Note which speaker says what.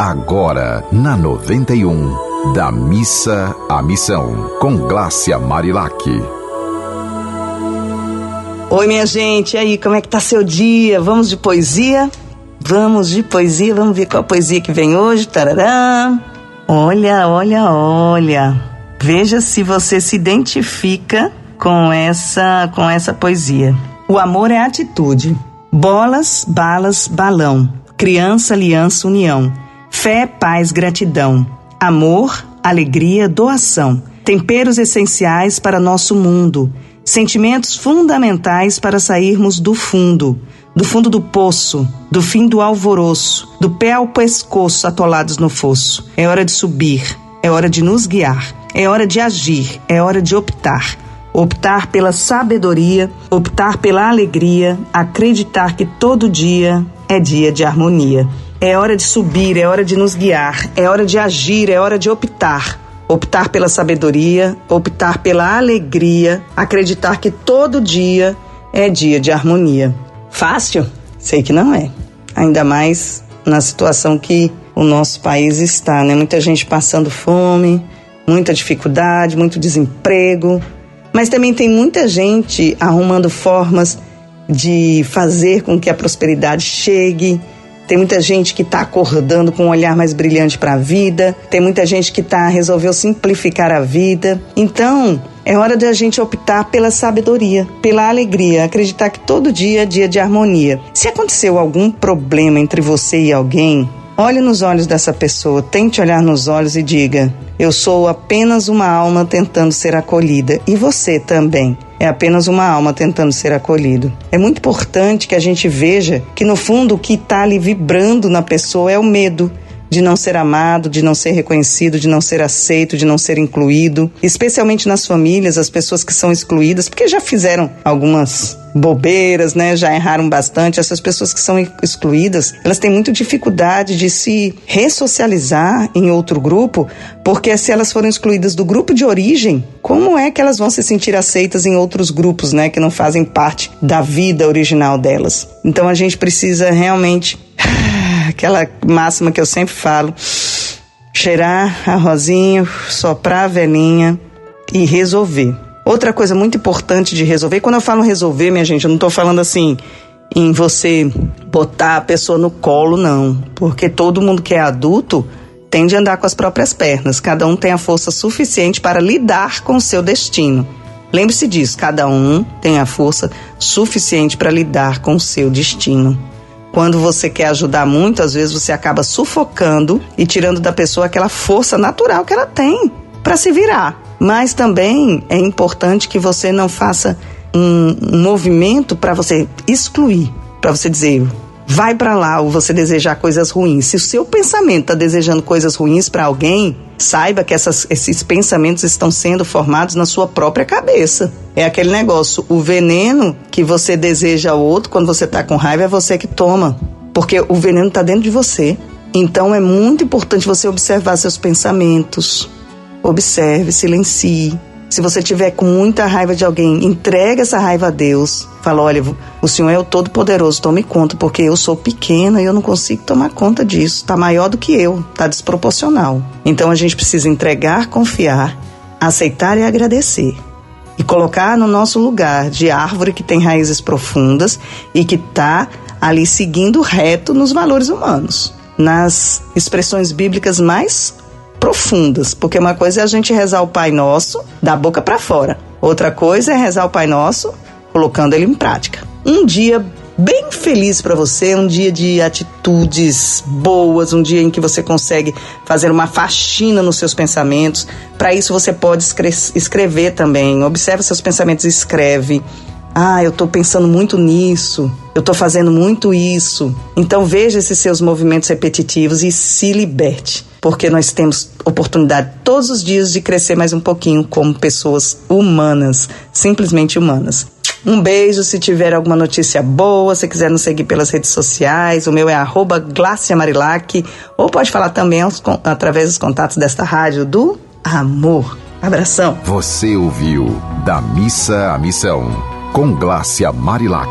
Speaker 1: Agora, na 91, da missa à missão, com Glácia Marilac.
Speaker 2: Oi, minha gente, e aí, como é que tá seu dia? Vamos de poesia? Vamos de poesia, vamos ver qual poesia que vem hoje. Tarará. Olha, olha, olha. Veja se você se identifica com essa com essa poesia. O amor é atitude. Bolas, balas, balão. Criança, aliança, união. Fé, paz, gratidão. Amor, alegria, doação. Temperos essenciais para nosso mundo. Sentimentos fundamentais para sairmos do fundo, do fundo do poço, do fim do alvoroço, do pé ao pescoço atolados no fosso. É hora de subir, é hora de nos guiar, é hora de agir, é hora de optar. Optar pela sabedoria, optar pela alegria, acreditar que todo dia é dia de harmonia. É hora de subir, é hora de nos guiar, é hora de agir, é hora de optar. Optar pela sabedoria, optar pela alegria, acreditar que todo dia é dia de harmonia. Fácil? Sei que não é. Ainda mais na situação que o nosso país está, né? Muita gente passando fome, muita dificuldade, muito desemprego. Mas também tem muita gente arrumando formas de fazer com que a prosperidade chegue, tem muita gente que está acordando com um olhar mais brilhante para a vida. Tem muita gente que tá resolveu simplificar a vida. Então, é hora de a gente optar pela sabedoria, pela alegria, acreditar que todo dia é dia de harmonia. Se aconteceu algum problema entre você e alguém, olhe nos olhos dessa pessoa, tente olhar nos olhos e diga: Eu sou apenas uma alma tentando ser acolhida, e você também é apenas uma alma tentando ser acolhido. É muito importante que a gente veja que, no fundo, o que está ali vibrando na pessoa é o medo de não ser amado, de não ser reconhecido, de não ser aceito, de não ser incluído, especialmente nas famílias, as pessoas que são excluídas, porque já fizeram algumas bobeiras, né? Já erraram bastante. Essas pessoas que são excluídas, elas têm muita dificuldade de se ressocializar em outro grupo, porque se elas foram excluídas do grupo de origem, como é que elas vão se sentir aceitas em outros grupos, né, que não fazem parte da vida original delas? Então a gente precisa realmente aquela máxima que eu sempre falo: cheirar a rosinha, soprar a velhinha e resolver. Outra coisa muito importante de resolver, quando eu falo resolver, minha gente, eu não estou falando assim em você botar a pessoa no colo, não. Porque todo mundo que é adulto tem de andar com as próprias pernas. Cada um tem a força suficiente para lidar com o seu destino. Lembre-se disso, cada um tem a força suficiente para lidar com o seu destino. Quando você quer ajudar muito, às vezes você acaba sufocando e tirando da pessoa aquela força natural que ela tem para se virar. Mas também é importante que você não faça um, um movimento para você excluir, para você dizer vai para lá ou você desejar coisas ruins. Se o seu pensamento está desejando coisas ruins para alguém, saiba que essas, esses pensamentos estão sendo formados na sua própria cabeça. É aquele negócio, o veneno que você deseja ao outro quando você está com raiva é você que toma, porque o veneno está dentro de você. Então é muito importante você observar seus pensamentos. Observe, silencie se você tiver com muita raiva de alguém, entrega essa raiva a Deus. Fala, olha, o Senhor é o Todo-Poderoso, tome conta, porque eu sou pequena e eu não consigo tomar conta disso. Está maior do que eu, está desproporcional. Então a gente precisa entregar, confiar, aceitar e agradecer. E colocar no nosso lugar de árvore que tem raízes profundas e que está ali seguindo reto nos valores humanos, nas expressões bíblicas mais profundas, porque uma coisa é a gente rezar o Pai Nosso da boca para fora, outra coisa é rezar o Pai Nosso colocando ele em prática. Um dia bem feliz para você, um dia de atitudes boas, um dia em que você consegue fazer uma faxina nos seus pensamentos. Para isso você pode escrever também. Observe seus pensamentos e escreve. Ah, eu estou pensando muito nisso, eu estou fazendo muito isso. Então veja esses seus movimentos repetitivos e se liberte porque nós temos oportunidade todos os dias de crescer mais um pouquinho como pessoas humanas, simplesmente humanas. Um beijo, se tiver alguma notícia boa, se quiser nos seguir pelas redes sociais, o meu é arroba Marilac, ou pode falar também aos, através dos contatos desta rádio do Amor. Abração.
Speaker 1: Você ouviu Da Missa à Missão, com Glácia Marilac.